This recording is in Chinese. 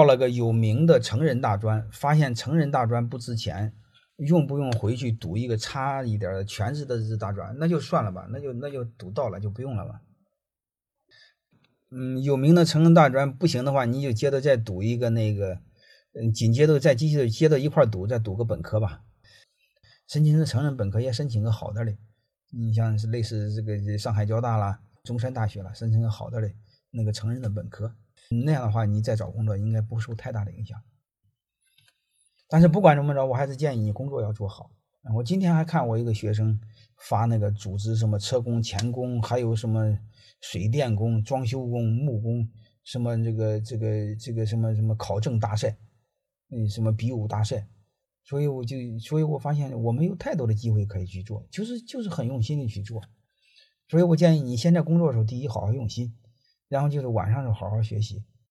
报了个有名的成人大专，发现成人大专不值钱，用不用回去读一个差一点的全职的日大专？那就算了吧，那就那就读到了就不用了吧。嗯，有名的成人大专不行的话，你就接着再读一个那个，嗯，紧接着再继续接着一块读，再读个本科吧。申请成人本科也申请个好点的，你像是类似这个上海交大啦、中山大学啦，申请个好点的那个成人的本科。那样的话，你再找工作应该不受太大的影响。但是不管怎么着，我还是建议你工作要做好。我今天还看我一个学生发那个组织什么车工、钳工，还有什么水电工、装修工、木工，什么这个这个这个什么什么考证大赛，嗯，什么比武大赛。所以我就，所以我发现我没有太多的机会可以去做，就是就是很用心的去做。所以我建议你现在工作的时候，第一好好用心。然后就是晚上就好好学习，